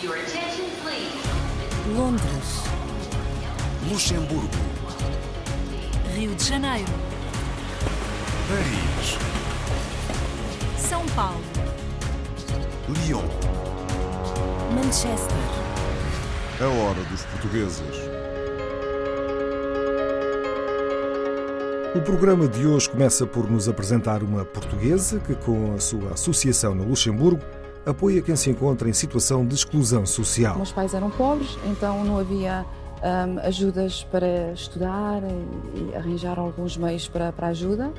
Your attention, please. Londres, Luxemburgo, Rio de Janeiro, Paris, São Paulo, Lyon. Manchester, A hora dos portugueses. O programa de hoje começa por nos apresentar uma portuguesa que, com a sua associação no Luxemburgo, apoia quem se encontra em situação de exclusão social. Meus pais eram pobres, então não havia hum, ajudas para estudar e, e arranjar alguns meios para, para ajuda.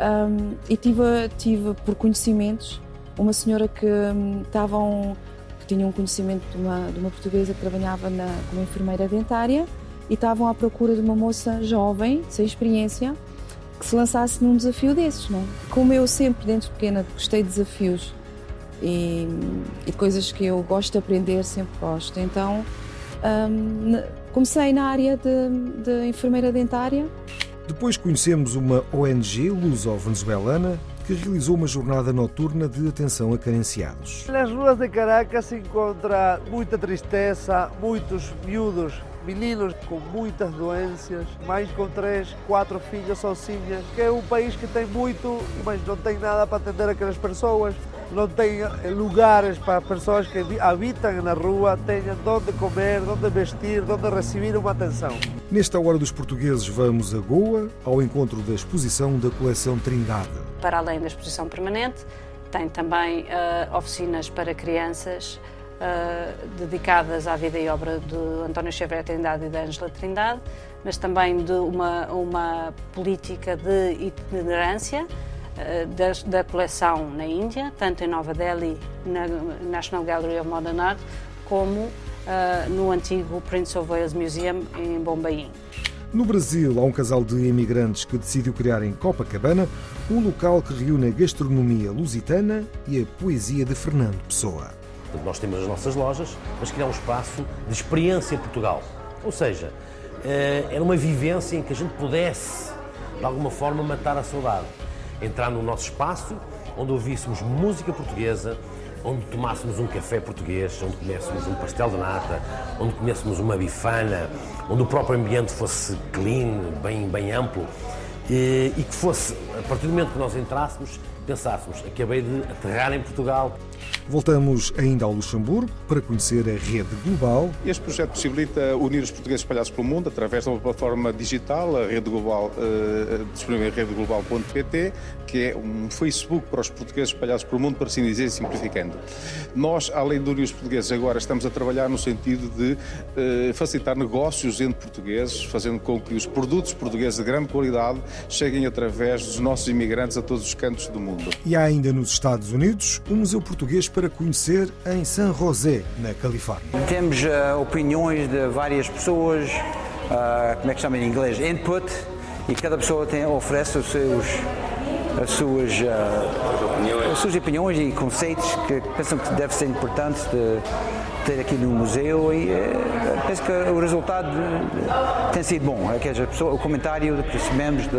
Hum, e tive, tive por conhecimentos uma senhora que hum, estavam que tinha um conhecimento de uma, de uma portuguesa que trabalhava na, como enfermeira dentária e estavam à procura de uma moça jovem, sem experiência, que se lançasse num desafio desses. Não? é? Como eu sempre, desde pequena, gostei de desafios e, e coisas que eu gosto de aprender, sempre gosto. Então, ne- comecei na área de, de enfermeira dentária. Depois conhecemos uma ONG luso-venezuelana que realizou uma jornada noturna de atenção a carenciados. Nas ruas de Caracas se encontra muita tristeza, muitos miúdos, meninos com muitas doenças, mães com três, quatro filhos sozinhas, que é um país que tem muito, mas não tem nada para atender aquelas pessoas, não tem lugares para as pessoas que habitam na rua tenham onde comer, onde vestir, onde receber uma atenção. Nesta Hora dos Portugueses vamos a Goa, ao encontro da exposição da coleção Trindade. Para além da exposição permanente, tem também eh, oficinas para crianças eh, dedicadas à vida e obra de António Xavier Trindade e da Ângela Trindade, mas também de uma, uma política de itinerância da, da coleção na Índia, tanto em Nova Delhi, na National Gallery of Modern Art, como eh, no antigo Prince of Wales Museum em Bombaim. No Brasil, há um casal de imigrantes que decidiu criar em Copacabana um local que reúne a gastronomia lusitana e a poesia de Fernando Pessoa. Nós temos as nossas lojas, mas criar um espaço de experiência em Portugal. Ou seja, eh, era uma vivência em que a gente pudesse, de alguma forma, matar a saudade. Entrar no nosso espaço, onde ouvíssemos música portuguesa, onde tomássemos um café português, onde comêssemos um pastel de nata, onde comêssemos uma bifana, onde o próprio ambiente fosse clean, bem, bem amplo, e, e que fosse, a partir do momento que nós entrássemos, pensássemos, acabei de aterrar em Portugal, Voltamos ainda ao Luxemburgo para conhecer a rede global Este projeto possibilita unir os portugueses espalhados pelo mundo através de uma plataforma digital, a rede global, eh, disponível em redeglobal.pt, que é um Facebook para os portugueses espalhados pelo mundo, para assim dizer, simplificando. Nós, além de unir os portugueses, agora estamos a trabalhar no sentido de eh, facilitar negócios entre portugueses, fazendo com que os produtos portugueses de grande qualidade cheguem através dos nossos imigrantes a todos os cantos do mundo. E há ainda nos Estados Unidos um museu português para conhecer em San José, na Califórnia. Temos ah, opiniões de várias pessoas, ah, como é que chama em inglês? Input, e cada pessoa tem, oferece os seus, as, suas, ah, as suas opiniões e conceitos que pensam que deve ser importante de ter aqui no museu e eh, penso que o resultado tem sido bom. É que as pessoas- o comentário que recebemos de-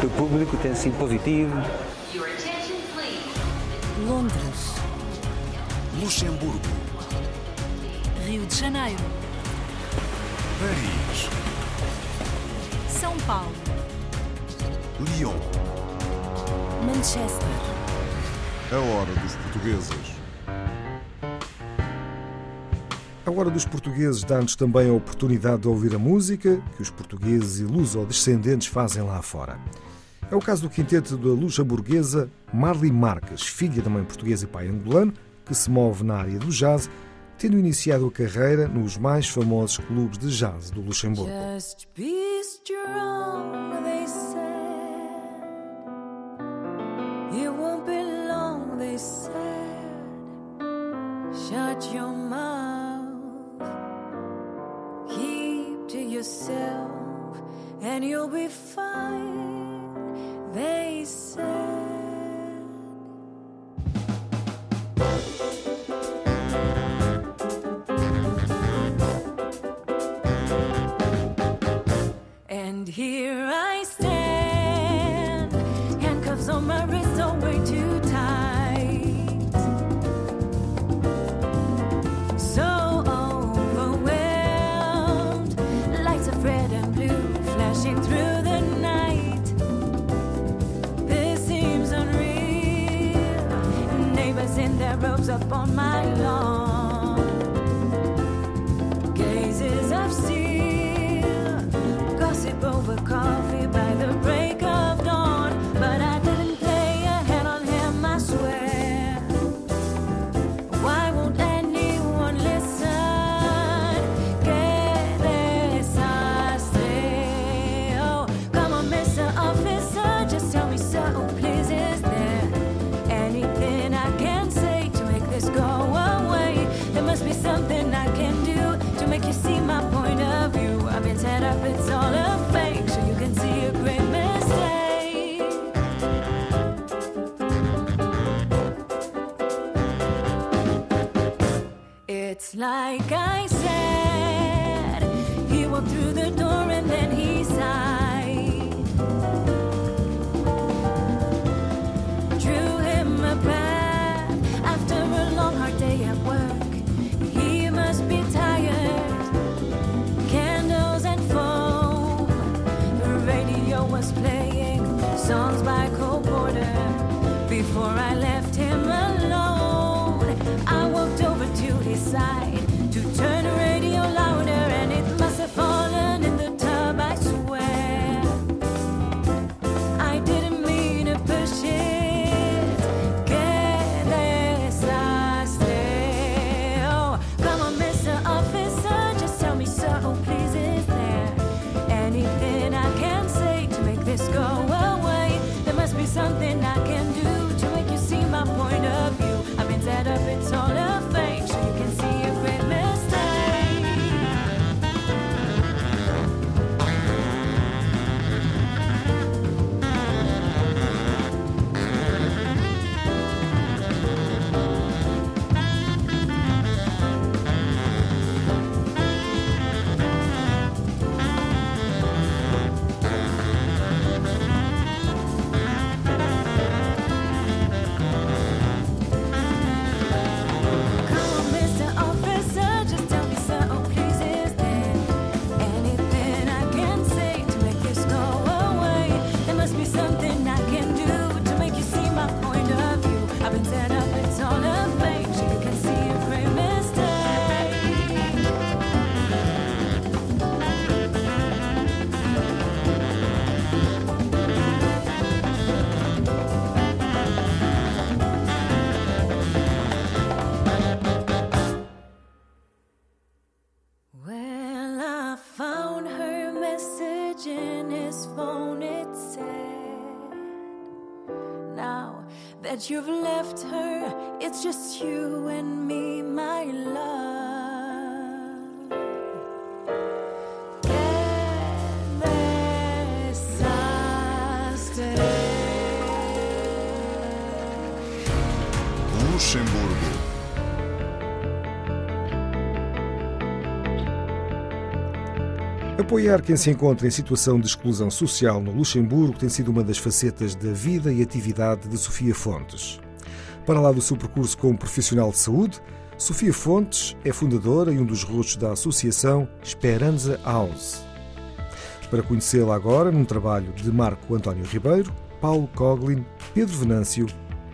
do público tem sido positivo. Luxemburgo, Rio de Janeiro, Paris, São Paulo, Lyon. Manchester, A hora dos portugueses. A hora dos portugueses dá-nos também a oportunidade de ouvir a música que os portugueses e luso-descendentes fazem lá fora. É o caso do quinteto da luxemburguesa Marli Marques, filha da mãe portuguesa e pai angolano, que se move na área do jazz, tendo iniciado a carreira nos mais famosos clubes de jazz do Luxemburgo. And you'll be fine, they said. And here I Ropes up on my lawn. It's like I said. He walked through the door and then he sighed. Drew him a bath after a long hard day at work. He must be tired. Candles and foam. The radio was playing songs by Cole Porter. Before I left that you've left her, it's just you and me, my love. Que desastre. Luxemburgo. Apoiar quem se encontra em situação de exclusão social no Luxemburgo tem sido uma das facetas da vida e atividade de Sofia Fontes. Para lá do seu percurso como profissional de saúde, Sofia Fontes é fundadora e um dos rostos da associação Esperanza House. Para conhecê-la agora, num trabalho de Marco António Ribeiro, Paulo Coglin, Pedro Venâncio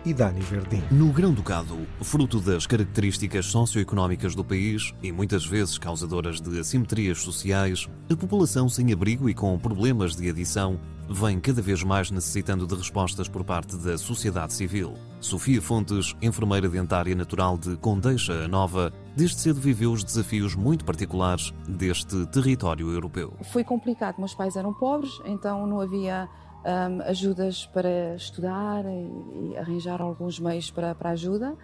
e Dani Verdim. No Grão-Ducado, fruto das características socioeconómicas do país e muitas vezes causadoras de assimetrias sociais, a população sem abrigo e com problemas de adição vem cada vez mais necessitando de respostas por parte da sociedade civil. Sofia Fontes, enfermeira dentária natural de Condeixa a Nova, desde cedo viveu os desafios muito particulares deste território europeu. Foi complicado, meus pais eram pobres, então não havia hum, ajudas para estudar e, e arranjar alguns meios para, para ajuda.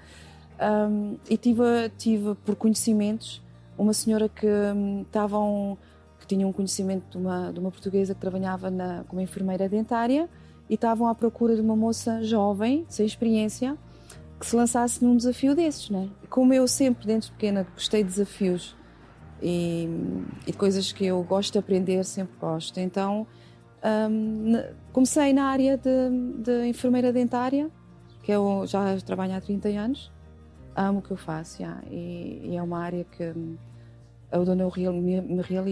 Hum, e tive, tive por conhecimentos uma senhora que estavam que tinha um conhecimento de uma, de uma portuguesa que trabalhava na, como enfermeira dentária e estavam à procura de uma moça jovem, sem experiência, que se lançasse num desafio desses, né? Como eu sempre, desde pequena, gostei de desafios e, e de coisas que eu gosto de aprender, sempre gosto. Então, comecei na área de, de enfermeira dentária, que eu já trabalho há 30 anos. Amo o que eu faço, já, e, e é uma área que hum, é onde eu real- me,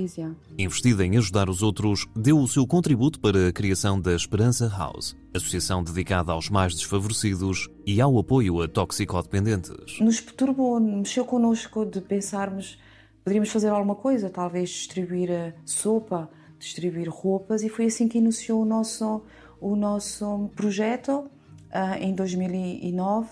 já. Investida em ajudar os outros, deu o seu contributo para a criação da Esperança House, associação dedicada aos mais desfavorecidos e ao apoio a toxicodependentes. Nos perturbou, mexeu connosco de pensarmos poderíamos fazer alguma coisa, talvez distribuir sopa, distribuir roupas, e foi assim que iniciou o nosso, o nosso projeto ah, em 2009.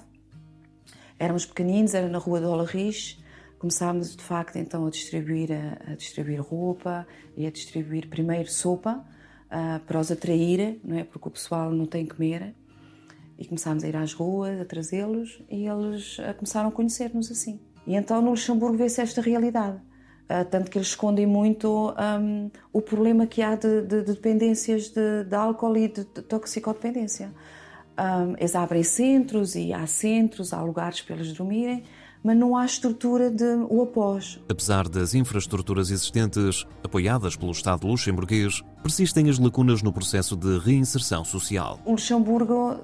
Éramos pequeninos, era na rua do Olarris. Começámos de facto então a distribuir, a, distribuir roupa e a distribuir primeiro sopa ah, para os atrair, não é? Porque o pessoal não tem que comer. E começámos a ir às ruas, a trazê-los, e eles ah, começaram a conhecer-nos assim. E então no Luxemburgo vê-se esta realidade. Ah, tanto que eles escondem muito ahm, o problema que há de, de- de dependências de, de álcool e de, de toxicodependência. Ahm, eles abrem centros e há centros, há lugares para eles dormirem, mas não há estrutura de o após. Apesar das infraestruturas existentes, apoiadas pelo Estado luxemburguês, persistem as lacunas no processo de reinserção social. O Luxemburgo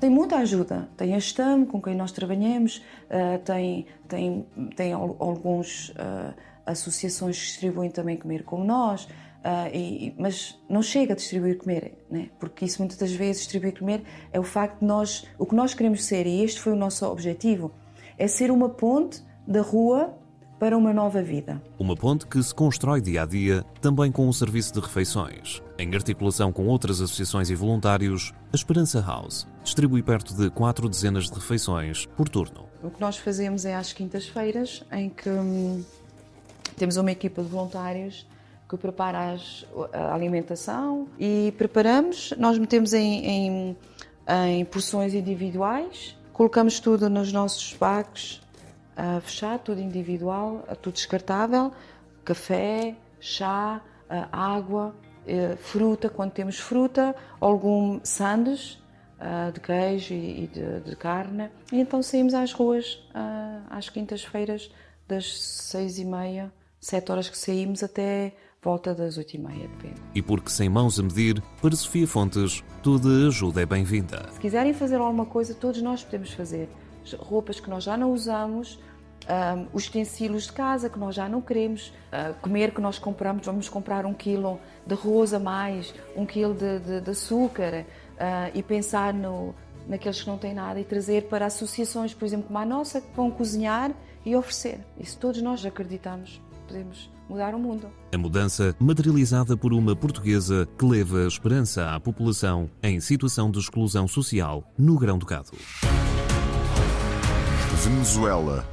tem muita ajuda. Tem a STAM, com quem nós trabalhamos, uh, tem, tem, tem alguns uh, associações distribuem também comer como nós, uh, e, mas não chega a distribuir comer, né? porque isso muitas das vezes distribuir comer é o facto de nós, o que nós queremos ser, e este foi o nosso objetivo, é ser uma ponte da rua para uma nova vida. Uma ponte que se constrói dia a dia, também com um serviço de refeições. Em articulação com outras associações e voluntários, a Esperança House distribui perto de quatro dezenas de refeições por turno. O que nós fazemos é às quintas-feiras, em que hum, temos uma equipa de voluntários que prepara a alimentação e preparamos, nós metemos em, em, em porções individuais, colocamos tudo nos nossos bags uh, fechado, tudo individual, tudo descartável, café, chá, uh, água, uh, fruta, quando temos fruta, algum sandes de queijo e, de, de, carne. E então saímos às ruas às quintas-feiras, das seis e meia, sete horas que saímos até volta das oito e meia, depende. E porque sem mãos a medir, para Sofia Fontes, toda ajuda é bem-vinda. Se quiserem fazer alguma coisa, todos nós podemos fazer. Roupas que nós já não usamos, um, os utensílios de casa que nós já não queremos, uh, comer que nós compramos, vamos comprar um quilo de arroz a mais, um quilo de, de, de açúcar uh, e pensar no, naqueles que não têm nada e trazer para associações, por exemplo, como a nossa, que vão cozinhar e oferecer. Isso todos nós acreditamos, podemos mudar o mundo. A mudança materializada por uma portuguesa que leva esperança à população em situação de exclusão social no Grão-Ducado. Venezuela.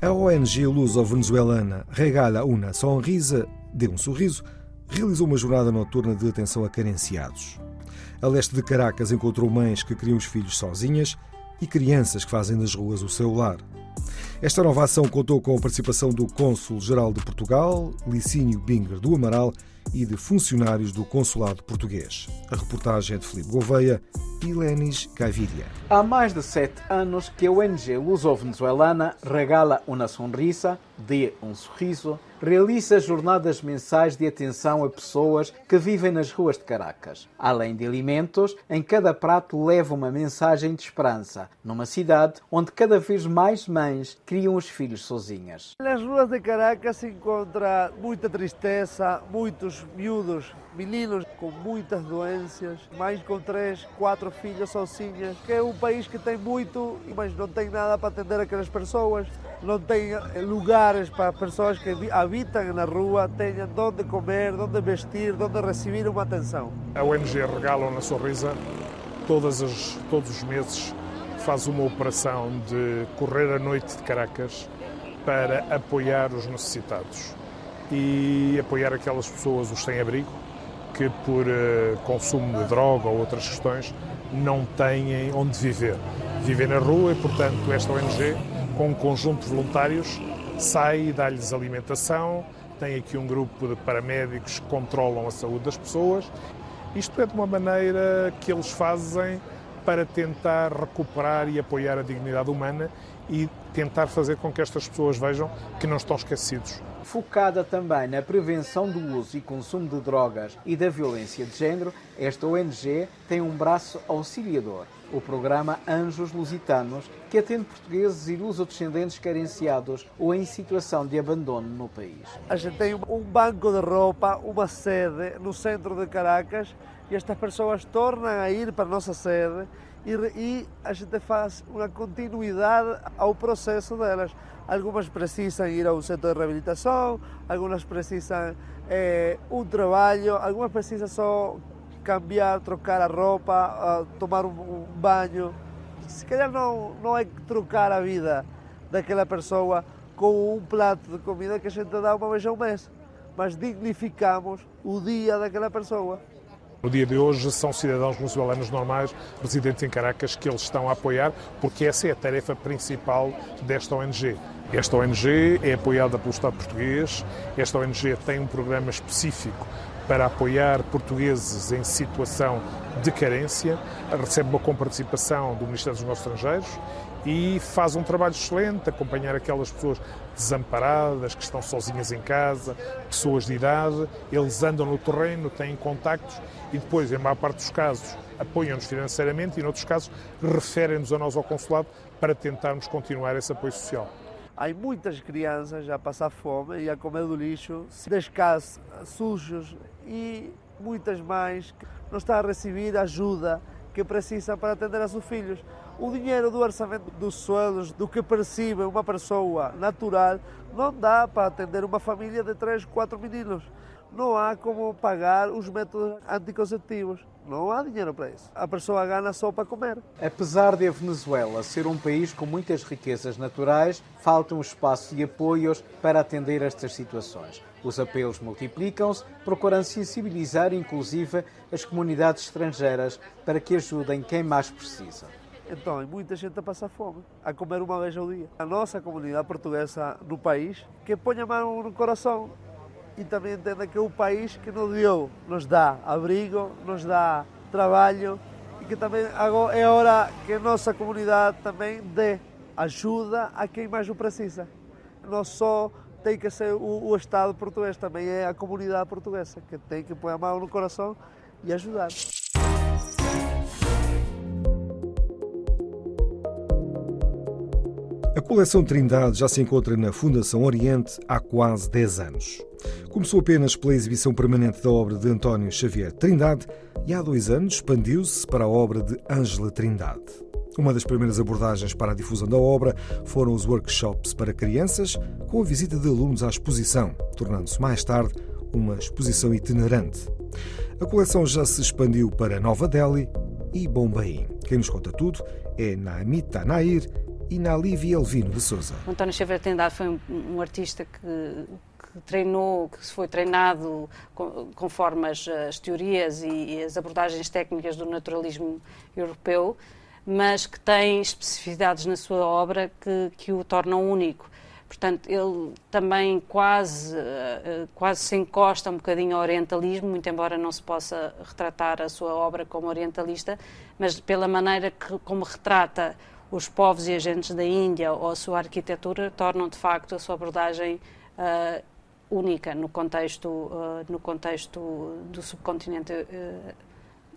A ONG luso-venezuelana Regala Una Sonrisa, Dê um Sorriso, realizou uma jornada noturna de atenção a carenciados. A leste de Caracas encontrou mães que criam os filhos sozinhas e crianças que fazem nas ruas o seu lar. Esta nova ação contou com a participação do Cônsul-Geral de Portugal, Licínio Binger do Amaral, e de funcionários do Consulado Português. A reportagem é de Filipe Gouveia e Lenis Gaviria. Há mais de sete anos que a ONG luso-venezuelana Regala uma Sonrisa, Dê um Sorriso, realiza jornadas mensais de atenção a pessoas que vivem nas ruas de Caracas. Além de alimentos, em cada prato leva uma mensagem de esperança, numa cidade onde cada vez mais mães criam os filhos sozinhas. Nas ruas de Caracas se encontra muita tristeza, muitos miúdos, meninos com muitas doenças, mães com três, quatro filhos sozinhas, que é um país que tem muito, mas não tem nada para atender aquelas pessoas, não tem lugares para pessoas que habitam na rua tenham onde comer, onde vestir, onde receber uma atenção. A ONG Regala na Sorrisa, todas as, todos os meses, faz uma operação de correr a noite de Caracas para apoiar os necessitados e apoiar aquelas pessoas, os sem-abrigo, que por uh, consumo de droga ou outras questões não têm onde viver. Vivem na rua e, portanto, esta ONG, com um conjunto de voluntários, sai e dá-lhes alimentação, tem aqui um grupo de paramédicos que controlam a saúde das pessoas. Isto é de uma maneira que eles fazem para tentar recuperar e apoiar a dignidade humana e tentar fazer com que estas pessoas vejam que não estão esquecidos. Focada também na prevenção do uso e consumo de drogas e da violência de género, esta ONG tem um braço auxiliador o programa Anjos Lusitanos, que atende portugueses e luso-descendentes carenciados ou em situação de abandono no país. A gente tem um banco de roupa, uma sede no centro de Caracas e estas pessoas tornam a ir para a nossa sede e, e a gente faz uma continuidade ao processo delas. Algumas precisam ir ao centro de reabilitação, algumas precisam é, um trabalho, algumas precisam só cambiar, trocar a roupa, tomar um, banho. Se calhar não, não é trocar a vida daquela pessoa com um prato de comida que a gente dá uma vez ao mês, mas dignificamos o dia daquela pessoa. No dia de hoje são cidadãos venezuelanos normais, residentes em Caracas, que eles estão a apoiar, porque essa é a tarefa principal desta ONG. Esta ONG é apoiada pelo Estado português, esta ONG tem um programa específico para apoiar portugueses em situação de carência, recebe uma comparticipação do Ministério dos Negócios Estrangeiros e faz um trabalho excelente, acompanhar aquelas pessoas desamparadas, que estão sozinhas em casa, pessoas de idade, eles andam no terreno, têm contactos e depois, em maior parte dos casos, apoiam-nos financeiramente e, em outros casos, referem-nos a nós ao consulado para tentarmos continuar esse apoio social. Há muitas crianças a passar fome e a comer do lixo, descalços, sujos e muitas mais que não estão a receber a ajuda que precisam para atender a seus filhos. O dinheiro do orçamento dos sueldos, do que percebe uma pessoa natural, não dá para atender uma família de três, quatro meninos. Não há como pagar os métodos anticonceptivos. Não há dinheiro para isso. A pessoa ganha só para comer. Apesar de a Venezuela ser um país com muitas riquezas naturais, falta um espaço de apoios para atender estas situações. Os apelos multiplicam-se, procurando sensibilizar inclusive as comunidades estrangeiras para que ajudem quem mais precisa. Então, muita gente a passar fome, a comer uma vez ao dia. A nossa comunidade portuguesa no país, que põe a mão no coração e também entenda que é o país que nos deu, nos dá abrigo, nos dá trabalho e que também agora é hora que a nossa comunidade também dê ajuda a quem mais o precisa. Não só tem que ser o, o Estado português, também é a comunidade portuguesa que tem que pôr a mão no coração e ajudar. A coleção Trindade já se encontra na Fundação Oriente há quase 10 anos. Começou apenas pela exibição permanente da obra de António Xavier Trindade e há dois anos expandiu-se para a obra de Ângela Trindade. Uma das primeiras abordagens para a difusão da obra foram os workshops para crianças, com a visita de alunos à exposição, tornando-se mais tarde uma exposição itinerante. A coleção já se expandiu para Nova Delhi e Bombaim. Quem nos conta tudo é Naamita Nair e Nalívia Elvino de Souza. António Xavier Trindade foi um, um artista que, que, treinou, que foi treinado conforme as, as teorias e, e, as abordagens técnicas do naturalismo europeu, mas que tem especificidades na sua obra que, que o tornam único. Portanto, ele também quase, quase se encosta um bocadinho ao orientalismo, muito embora não se possa retratar a sua obra como orientalista, mas pela maneira que, como retrata os povos e agentes da Índia ou a sua arquitetura tornam de facto a sua abordagem uh, única no contexto, uh, no contexto do subcontinente uh,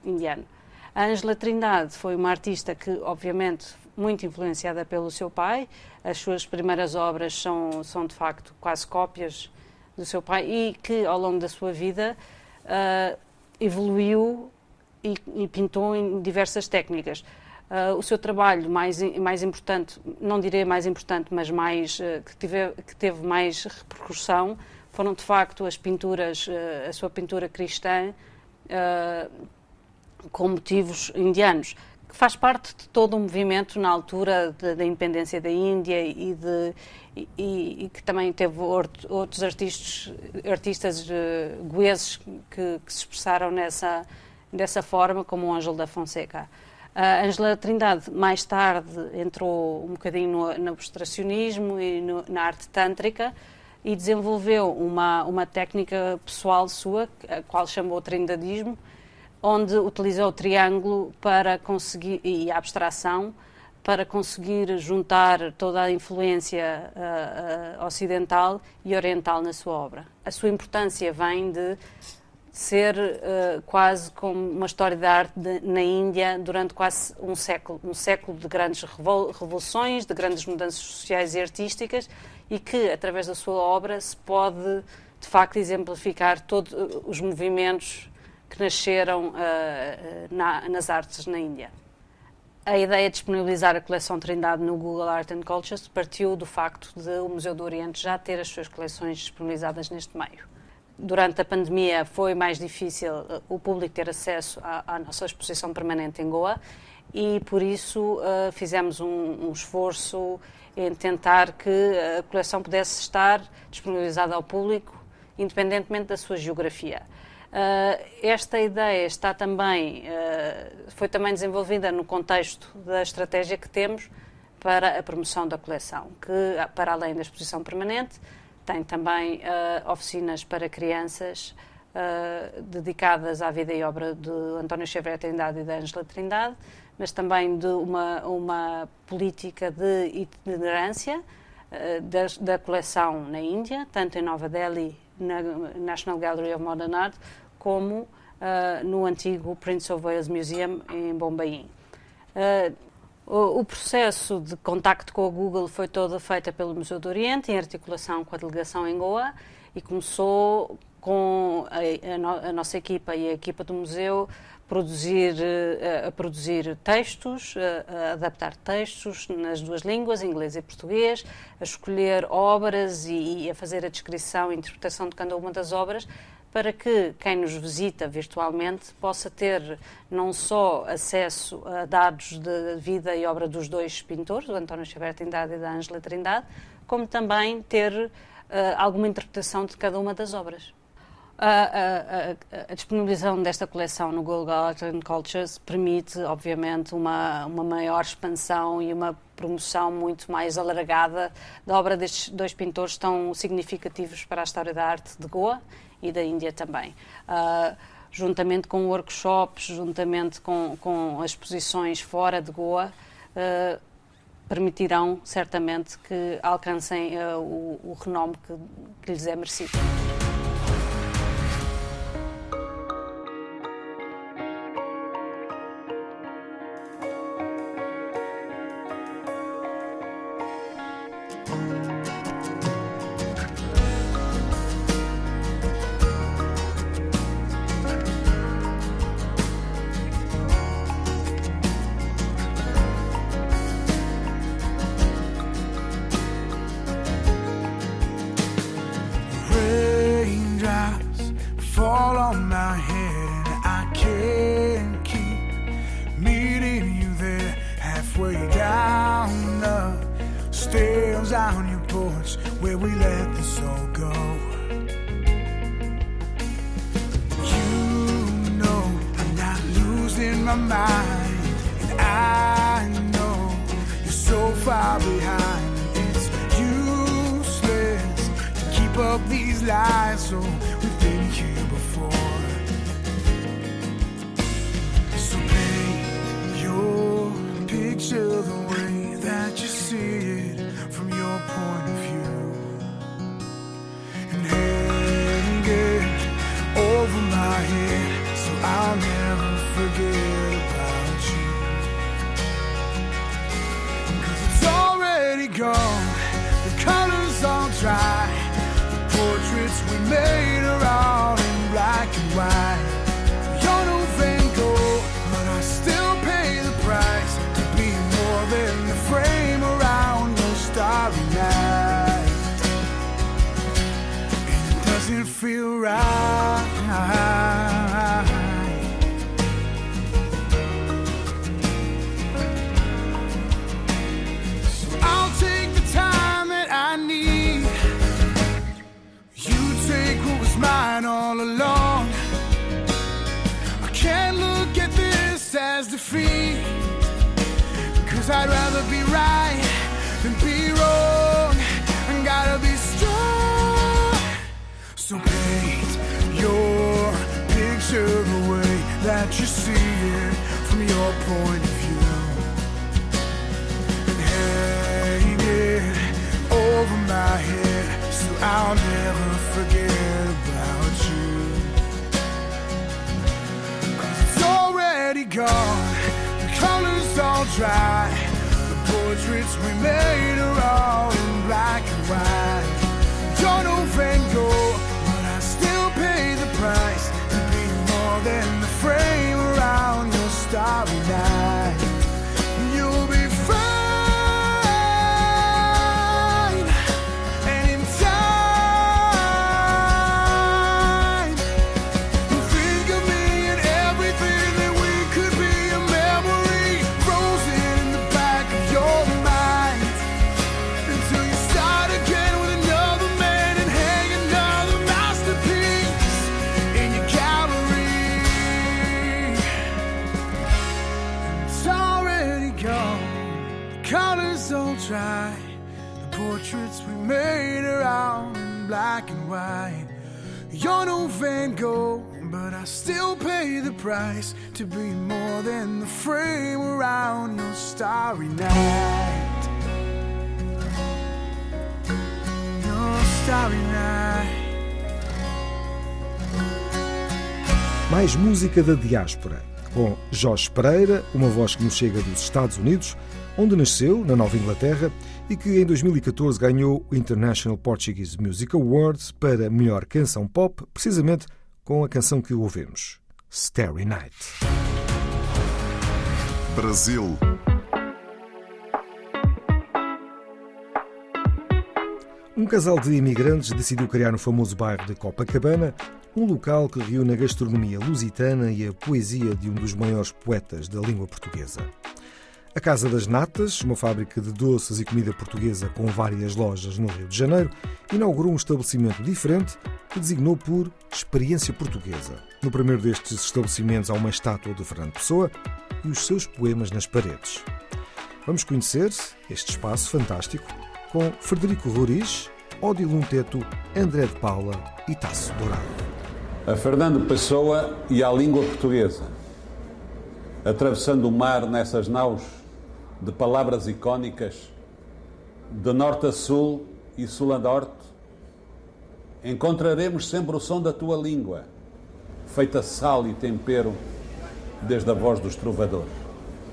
indiano. A Ângela Trindade foi uma artista que, obviamente, muito influenciada pelo seu pai. As suas primeiras obras são, são de facto quase cópias do seu pai e que, ao longo da sua vida, evoluiu e, e pintou em diversas técnicas. Uh, o seu trabalho mais, mais importante, não direi mais importante, mas mais, uh, que, tive, que teve mais repercussão, foram de facto as pinturas, uh, a sua pintura cristã com motivos indianos, que faz parte de todo um movimento na altura da independência da Índia e, de, e, e que também teve outros artistas, artistas uh, goeses que, que, se expressaram nessa, dessa forma, como o Ângelo da Fonseca. A Angela Trindade, mais tarde, entrou um bocadinho no, no abstracionismo e no, na arte tântrica e desenvolveu uma, uma técnica pessoal sua, a qual chamou trindadismo, onde utilizou o triângulo para conseguir, e a abstração para conseguir juntar toda a influência uh, uh, ocidental e oriental na sua obra. A sua importância vem de ser uh, quase como uma história de arte de, na Índia durante quase um século, um século de grandes revoluções, de grandes mudanças sociais e artísticas, e que através da sua obra se pode de facto exemplificar todos os movimentos que nasceram uh, na, nas artes na Índia. A ideia de disponibilizar a coleção Trindade no Google Art and Cultures partiu do facto de o Museu do Oriente já ter as suas coleções disponibilizadas neste meio durante a pandemia foi mais difícil uh, o público ter acesso à, à nossa exposição permanente em Goa e por isso uh, fizemos um, um, esforço em tentar que a coleção pudesse estar disponibilizada ao público, independentemente da sua geografia. Uh, esta ideia está também, uh, foi também desenvolvida no contexto da estratégia que temos para a promoção da coleção, que, para além da exposição permanente, tem também uh, oficinas para crianças dedicadas à vida e obra de António Xavier Trindade e de Ângela Trindade, mas também de uma, uma política de itinerância da, da coleção na Índia, tanto em Nova Delhi, na National Gallery of Modern Art, como uh, no antigo Prince of Wales Museum em Bombaim. Uh, o, o processo de contacto com a Google foi todo feito pelo Museu do Oriente, em articulação com a delegação em Goa, e começou com a, a, no, a nossa equipa e a equipa do museu produzir, uh, a produzir textos, a, adaptar textos nas duas línguas, inglês e português, a escolher obras e, e a fazer a descrição e interpretação de cada uma das obras, para que quem nos visita virtualmente possa ter não só acesso a dados de vida e obra dos dois pintores, do António Xavier Trindade e da Ângela Trindade, como também ter uh, alguma interpretação de cada uma das obras. A, a, a, disponibilização desta coleção no and Cultures permite, obviamente, uma, uma maior expansão e uma promoção muito mais alargada da obra destes dois pintores tão significativos para a história da arte de Goa e da Índia também. Uh, juntamente com workshops, juntamente com, com as exposições fora de Goa, uh, permitirão certamente que alcancem uh, o, o, renome que, que lhes é merecido. my mind, and I know you're so far behind. It's useless to keep up these lies, so we've been here before. So paint your picture. The colors all dry. The portraits we made are all in black and white. You're no Van Gogh, but I still pay the price to be more than the frame around your starry night. And it doesn't feel right. I'd rather be right than be wrong. I gotta be strong. So paint your picture the way that you see it from your point of view. And hang it over my head so I'll never gone, the color's all dry. The portraits we made are all in black and white. Don't know Van Gogh, but I still pay the price to be more than the frame colors all dry. The portraits we made are all in black and white. You're no Van Gogh, but I still pay the price to be more than the frame around your starry night. Your starry night. Mais música da diáspora, com Jorge Pereira, uma voz que nos chega dos Estados Unidos, onde nasceu, na Nova Inglaterra, e que em 2014 ganhou o International Portuguese Music Awards para melhor canção pop, precisamente com a canção que ouvimos, Starry Night. Brasil. Um casal de imigrantes decidiu criar no famoso bairro de Copacabana um local que reúne a gastronomia lusitana e a poesia de um dos maiores poetas da língua portuguesa. A Casa das Natas, uma fábrica de doces e comida portuguesa com várias lojas no Rio de Janeiro, inaugurou um estabelecimento diferente que designou por Experiência Portuguesa. No primeiro destes estabelecimentos há uma estátua de Fernando Pessoa e os seus poemas nas paredes. Vamos conhecer este espaço fantástico com Frederico Roriz, Odilon Teto, André de Paula e Tasso Dourado. A Fernando Pessoa e à língua portuguesa, atravessando o mar nessas naus de palavras icónicas, de norte a sul e sul a norte, encontraremos sempre o som da tua língua, feita sal e tempero desde a voz dos trovadores.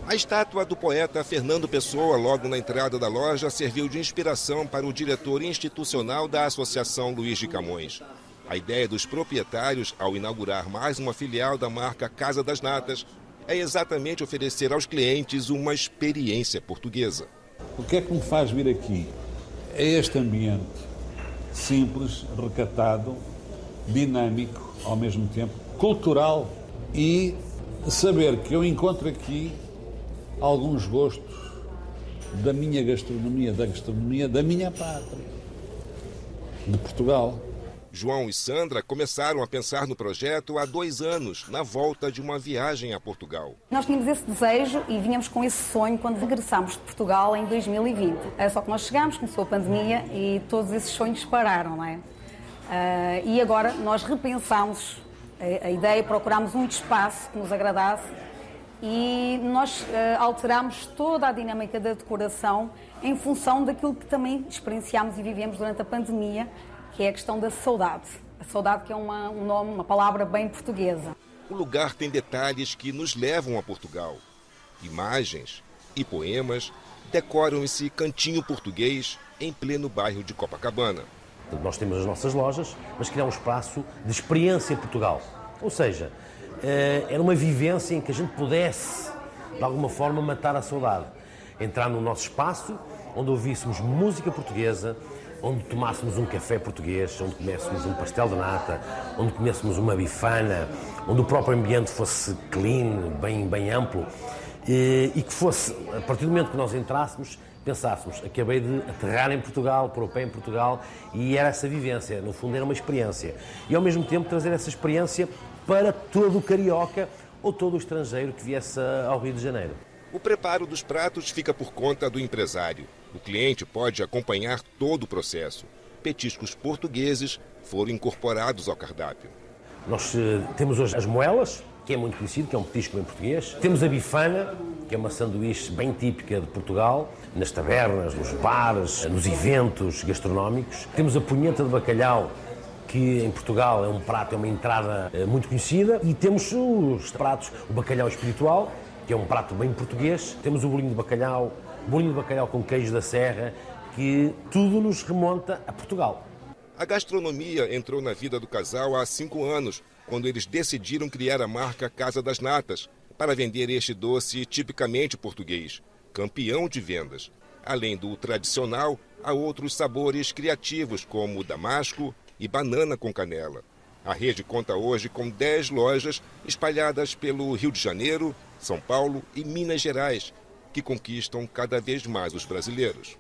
A estátua do poeta Fernando Pessoa, logo na entrada da loja, serviu de inspiração para o diretor institucional da Associação Luiz de Camões. A ideia dos proprietários, ao inaugurar mais uma filial da marca Casa das Natas, é exatamente oferecer aos clientes uma experiência portuguesa. O que é que me faz vir aqui? É este ambiente simples, recatado, dinâmico, ao mesmo tempo, cultural e saber que eu encontro aqui alguns gostos da minha gastronomia, da gastronomia da minha pátria, de Portugal. João e Sandra começaram a pensar no projeto há dois anos, na volta de uma viagem a Portugal. Nós tínhamos esse desejo e vinhamos com esse sonho quando regressámos de Portugal em 2020. É Só que nós chegámos, começou a pandemia e todos esses sonhos pararam, não é? Ah, e agora nós repensámos a, a ideia, procurámos um espaço que nos agradasse e nós ah, alterámos toda a dinâmica da decoração em função daquilo que também experienciámos e vivemos durante a pandemia, que é a questão da saudade. A saudade que é uma, um nome, uma palavra bem portuguesa. O lugar tem detalhes que nos levam a Portugal. Imagens e poemas decoram esse cantinho português em pleno bairro de Copacabana. Nós temos as nossas lojas, mas criar um espaço de experiência em Portugal. Ou seja, eh, era uma vivência em que a gente pudesse, de alguma forma, matar a saudade. Entrar no nosso espaço, onde ouvíssemos música portuguesa, onde tomássemos um café português, onde comêssemos um pastel de nata, onde comêssemos uma bifana, onde o próprio ambiente fosse clean, bem, bem amplo, e, e que fosse, a partir do momento que nós entrássemos, pensássemos, acabei de aterrar em Portugal, pôr o pé em Portugal, e era essa vivência, no fundo era uma experiência. E ao mesmo tempo trazer essa experiência para todo o carioca ou todo o estrangeiro que viesse ao Rio de Janeiro. O preparo dos pratos fica por conta do empresário. O cliente pode acompanhar todo o processo. Petiscos portugueses foram incorporados ao cardápio. Nós eh, temos hoje as moelas, que é muito conhecido, que é um petisco em português. Temos a bifana, que é uma sanduíche bem típica de Portugal, nas tabernas, nos bares, nos eventos gastronómicos. Temos a punheta de bacalhau, que em Portugal é um prato, é uma entrada eh, muito conhecida. E temos os pratos, o bacalhau espiritual, que é um prato bem português. Temos o bolinho de bacalhau, bolinho de bacalhau com queijo da serra, que tudo nos remonta a Portugal. A gastronomia entrou na vida do casal há cinco anos, quando eles decidiram criar a marca Casa das Natas, para vender este doce tipicamente português, campeão de vendas. Além do tradicional, há outros sabores criativos, como damasco e banana com canela. A rede conta hoje com 10 lojas espalhadas pelo Rio de Janeiro, São Paulo e Minas Gerais, que conquistam cada vez mais os brasileiros.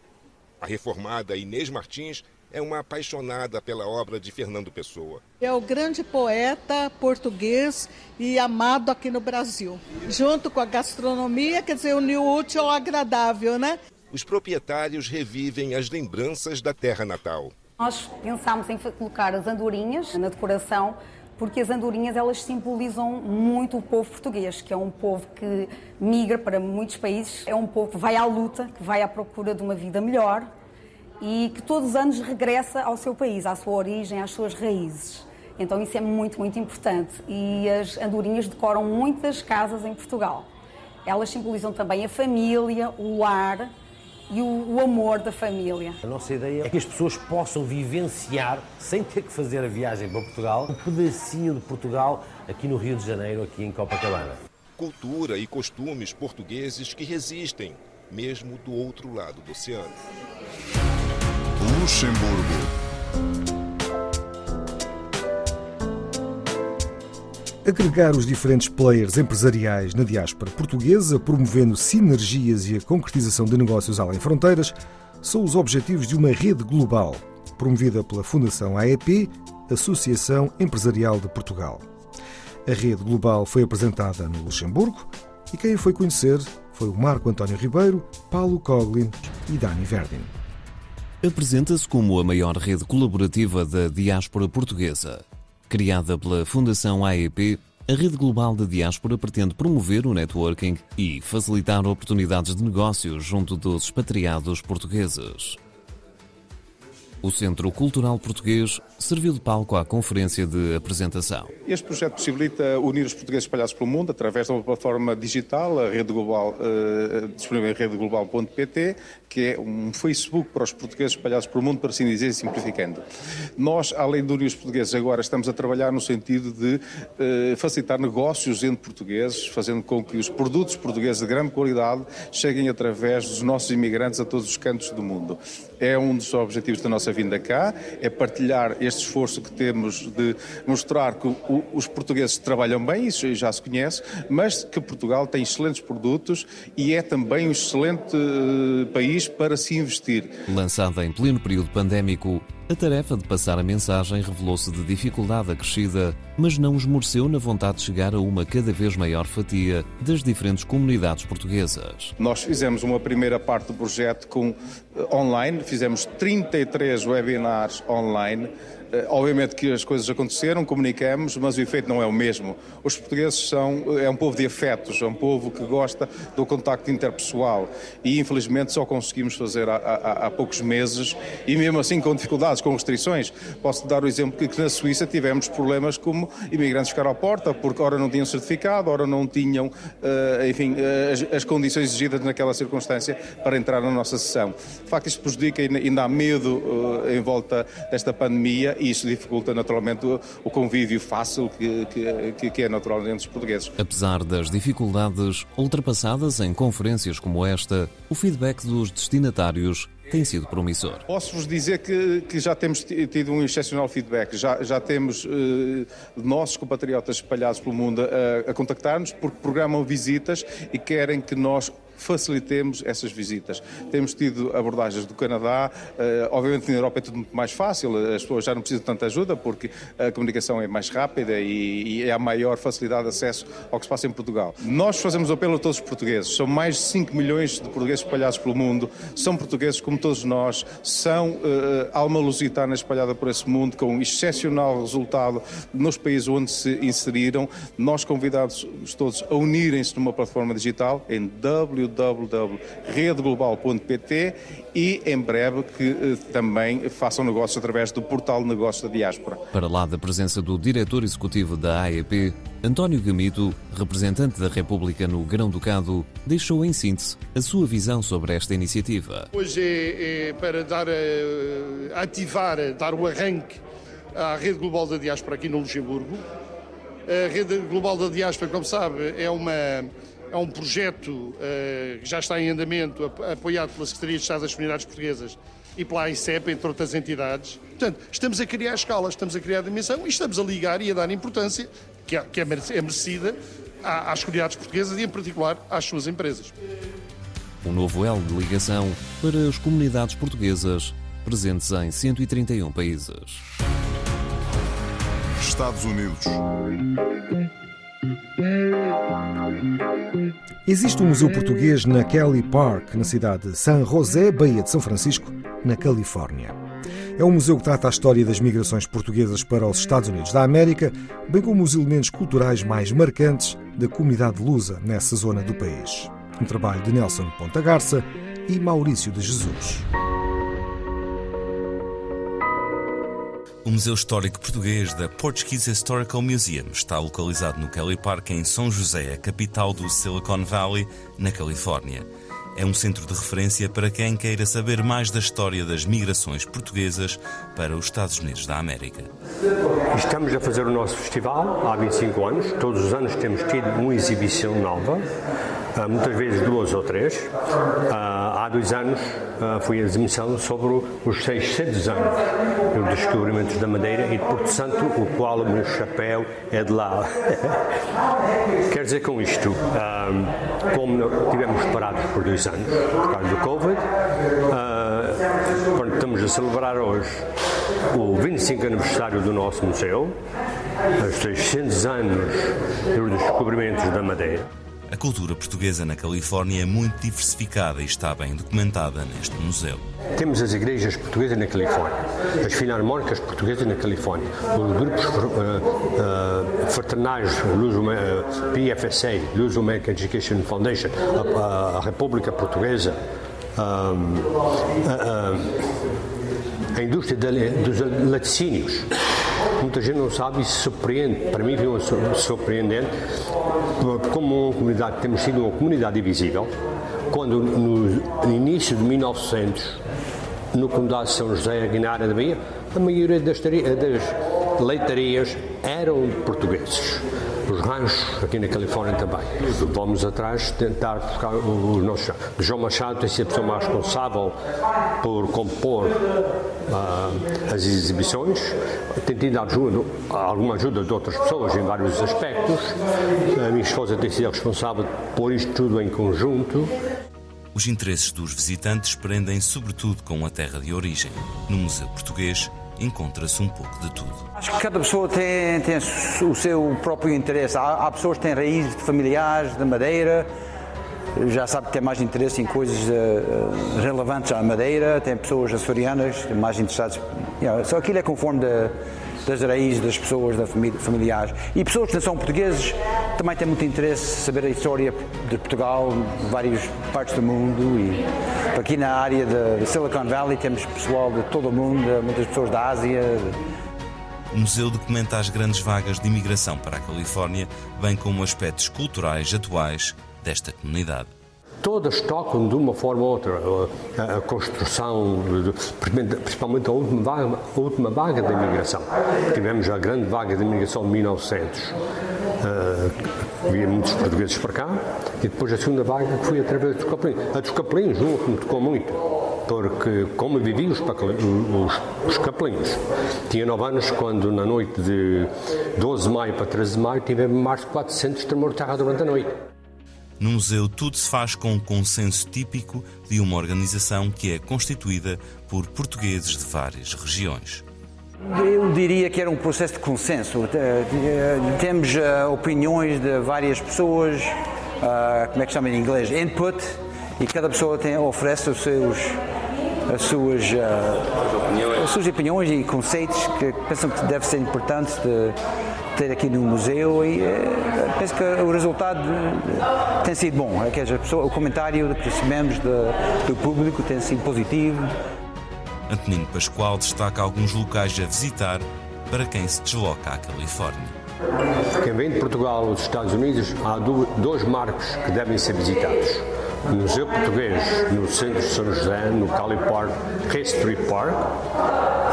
A reformada Inês Martins é uma apaixonada pela obra de Fernando Pessoa. É o grande poeta português e amado aqui no Brasil. Junto com a gastronomia, quer dizer, uniu o útil ao agradável, né? Os proprietários revivem as lembranças da terra natal. Nós pensámos em colocar as andorinhas na decoração porque as andorinhas elas simbolizam muito o povo português, que é um povo que migra para muitos países, é um povo que vai à luta, que vai à procura de uma vida melhor e que todos os anos regressa ao seu país, à sua origem, às suas raízes. Então isso é muito, muito importante. E as andorinhas decoram muitas casas em Portugal. Elas simbolizam também a família, o lar e o, o amor da família. A nossa ideia é que as pessoas possam vivenciar, sem ter que fazer a viagem para Portugal, um pedacinho de Portugal aqui no Rio de Janeiro, aqui em Copacabana. Cultura e costumes portugueses que resistem, mesmo do outro lado do oceano. Luxemburgo. Agregar os diferentes players empresariais na diáspora portuguesa, promovendo sinergias e a concretização de negócios além fronteiras, são os objetivos de uma rede global, promovida pela Fundação AEP, Associação Empresarial de Portugal. A rede global foi apresentada no Luxemburgo e quem a foi conhecer foi o Marco António Ribeiro, Paulo Coglin e Dani Verdin. Apresenta-se como a maior rede colaborativa da diáspora portuguesa. Criada pela Fundação AEP, a Rede Global da Diáspora pretende promover o networking e facilitar oportunidades de negócios junto dos expatriados portugueses. O Centro Cultural Português serviu de palco à conferência de apresentação. Este projeto possibilita unir os portugueses espalhados pelo mundo através de uma plataforma digital, a Rede Global, uh, disponível em redeglobal.pt, que é um Facebook para os portugueses espalhados pelo mundo, para assim dizer, simplificando. Nós, além de unir os portugueses, agora estamos a trabalhar no sentido de uh, facilitar negócios entre portugueses, fazendo com que os produtos portugueses de grande qualidade cheguem através dos nossos imigrantes a todos os cantos do mundo. É um dos objetivos da nossa vinda cá, é partilhar este esforço que temos de mostrar que o, os portugueses trabalham bem, isso já se conhece, mas que Portugal tem excelentes produtos e é também um excelente uh, país para se investir. Lançada em pleno período pandémico, a tarefa de passar a mensagem revelou-se de dificuldade acrescida, mas não esmoreceu na vontade de chegar a uma cada vez maior fatia das diferentes comunidades portuguesas. Nós fizemos uma primeira parte do projeto com online, fizemos 33 webinars online. Obviamente que as coisas aconteceram, comunicamos, mas o efeito não é o mesmo. Os portugueses são é um povo de afetos, é um povo que gosta do contacto interpessoal e infelizmente só conseguimos fazer há, há, há poucos meses e mesmo assim com dificuldades, com restrições. Posso dar o exemplo que, que na Suíça tivemos problemas como imigrantes ficaram à porta porque ora não tinham certificado, ora não tinham, uh, enfim, uh, as, as, condições exigidas naquela circunstância para entrar na nossa sessão. De facto, isto prejudica e ainda há medo uh, em volta desta pandemia e isso dificulta naturalmente o, o convívio fácil que, que, que é natural entre os portugueses. Apesar das dificuldades ultrapassadas em conferências como esta, o feedback dos destinatários tem sido promissor. Posso-vos dizer que, que, já temos tido um excepcional feedback. Já, já temos uh, nossos compatriotas espalhados pelo mundo a, a contactar-nos porque programam visitas e querem que nós facilitemos essas visitas. Temos tido abordagens do Canadá, uh, obviamente na Europa é tudo muito mais fácil, as pessoas já não precisam de tanta ajuda porque a comunicação é mais rápida e, e há maior facilidade de acesso ao que se passa em Portugal. Nós fazemos apelo a todos os portugueses, são mais de 5 milhões de portugueses espalhados pelo mundo, são portugueses como todos nós, são uh, alma lusitana espalhada por esse mundo com excepcional resultado nos países onde se inseriram. Nós convidamos todos a unirem-se numa plataforma digital em www.redeglobal.pt e em breve que uh, também façam negócios através do portal de negócios da diáspora. Para lá da presença do diretor executivo da AEP, António Gamito, representante da República no Grão-Ducado, deixou em síntese a sua visão sobre esta iniciativa. Hoje é, é para dar a, ativar, dar o arranque à Rede Global da Diáspora aqui no Luxemburgo. A Rede Global da Diáspora, como sabe, é, uma, é um projeto uh, que já está em andamento, apoiado pela Secretaria de Estado das Comunidades Portuguesas e pela AICEP, entre outras entidades. Portanto, estamos a criar escala, estamos a criar dimensão e estamos a ligar e a dar importância, que é, que é merecida, às comunidades portuguesas e, em particular, às suas empresas. Um novo elo de ligação para as comunidades portuguesas presentes em 131 países. Estados Unidos. Existe um museu português na Kelly Park, na cidade de San José, Baía de São Francisco, na Califórnia. É um museu que trata a história das migrações portuguesas para os Estados Unidos da América, bem como os elementos culturais mais marcantes da comunidade lusa nessa zona do país. Um trabalho de Nelson Ponta Garça e Maurício de Jesus. O Museu Histórico Português da Portuguese Historical Museum está localizado no Kelly Park, em São José, a capital do Silicon Valley, na Califórnia. É um centro de referência para quem queira saber mais da história das migrações portuguesas para os Estados Unidos da América. Estamos a fazer o nosso festival há 25 anos. Todos os anos temos tido uma exibição nova, muitas vezes duas ou três. Ah, Há dois anos ah, foi a exibição sobre os 600 anos dos descobrimentos da Madeira e de Porto Santo, o qual o meu chapéu é de lá. Quer dizer com isto, ah, como tivemos parados por dois anos por causa do Covid, ah, pronto, estamos a celebrar hoje o 25 aniversário do nosso museu, os 600 anos dos descobrimentos da Madeira. A cultura portuguesa na Califórnia é muito diversificada e está bem documentada neste museu. Temos as igrejas portuguesas na Califórnia, as filarmónicas portuguesas na Califórnia, os grupos uh, uh, fraternais, Luso, uh, PFSA, Luso American Education Foundation, a, a, República Portuguesa, um, a, indústria dos laticínios. Muita gente não sabe e se surpreende. Para mim, foi surpreendente como uma comunidade, temos sido uma comunidade invisível, quando no início de 1900, no Condado de São José, aqui na área da Bahia, a maioria das, das leitarias eram portugueses. Os ranchos aqui na Califórnia também. Vamos atrás tentar buscar os nossos. João Machado tem sido a pessoa mais responsável por compor uh, as exibições. Tem tido ajuda, alguma ajuda de outras pessoas em vários aspectos. A minha esposa tem sido responsável por isto tudo em conjunto. Os interesses dos visitantes prendem sobretudo com a terra de origem. No Museu Português encontra-se um pouco de tudo. Acho que cada pessoa tem, tem o seu próprio interesse. Há, há pessoas que têm raízes familiares da Madeira, já sabe que tem mais interesse em coisas uh, relevantes à Madeira, tem pessoas açorianas mais interessadas. Yeah, só aquilo é conforme da, das raízes das pessoas, da família, familiares. E pessoas que não são portugueses também têm muito interesse saber a história de Portugal, de várias partes do mundo. E aqui na área de Silicon Valley temos pessoal de todo o mundo, muitas pessoas da Ásia. O museu documenta as grandes vagas de imigração para a Califórnia, bem como aspectos culturais atuais desta comunidade. Todas tocam de uma forma ou outra. A, construção, principalmente a última, vaga, a última vaga da imigração. Tivemos a grande vaga de imigração de 1900. Uh, havia muitos portugueses para cá. E depois a segunda vaga que foi através dos capelinhos. A dos capelinhos nunca me tocou muito. Porque, como viviam os, os, os capelinhos, tinha 9 anos quando, na noite de 12 de maio para 13 de maio, tivemos mais de 400 tremores de terra durante a noite. No museu, tudo se faz com um consenso típico de uma organização que é constituída por portugueses de várias regiões. Eu diria que era um processo de consenso. Temos uh, opiniões de várias pessoas, como é que chama em inglês? Input, e cada pessoa tem, oferece os seus, as, suas, uh, as suas opiniões e conceitos que pensam que deve ser importante de, ter aqui no museu e eh, penso que o resultado eh, tem sido bom. É o comentário que recebemos do, do público tem sido positivo. Antonino Pascoal destaca alguns locais a visitar para quem se desloca à Califórnia. Quem vem de Portugal ou dos Estados Unidos, há dois marcos que devem ser visitados. O Museu Português no centro de São José, no Cali Park, History Park,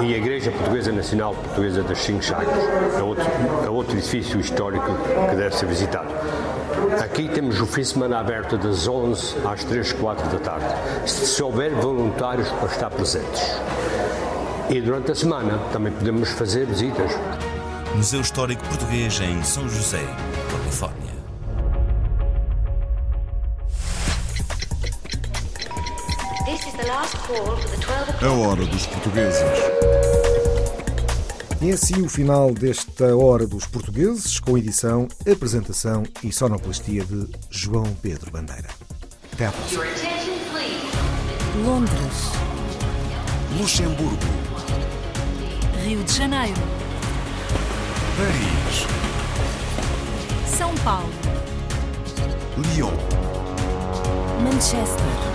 e a Igreja Portuguesa Nacional Portuguesa das Cinco Chagas. É outro, é outro edifício histórico que deve ser visitado. Aqui temos o fim de semana aberto das 11 às 3, 4 da tarde. Se houver voluntários para estar presentes. E durante a semana também podemos fazer visitas. Museu Histórico Português em São José, Califórnia. A hora dos portugueses. E assim o final desta Hora dos Portugueses, com edição, apresentação e sonoplastia de João Pedro Bandeira. Até à próxima. Londres. Luxemburgo. Rio de Janeiro. Paris. São Paulo. Lyon. Manchester.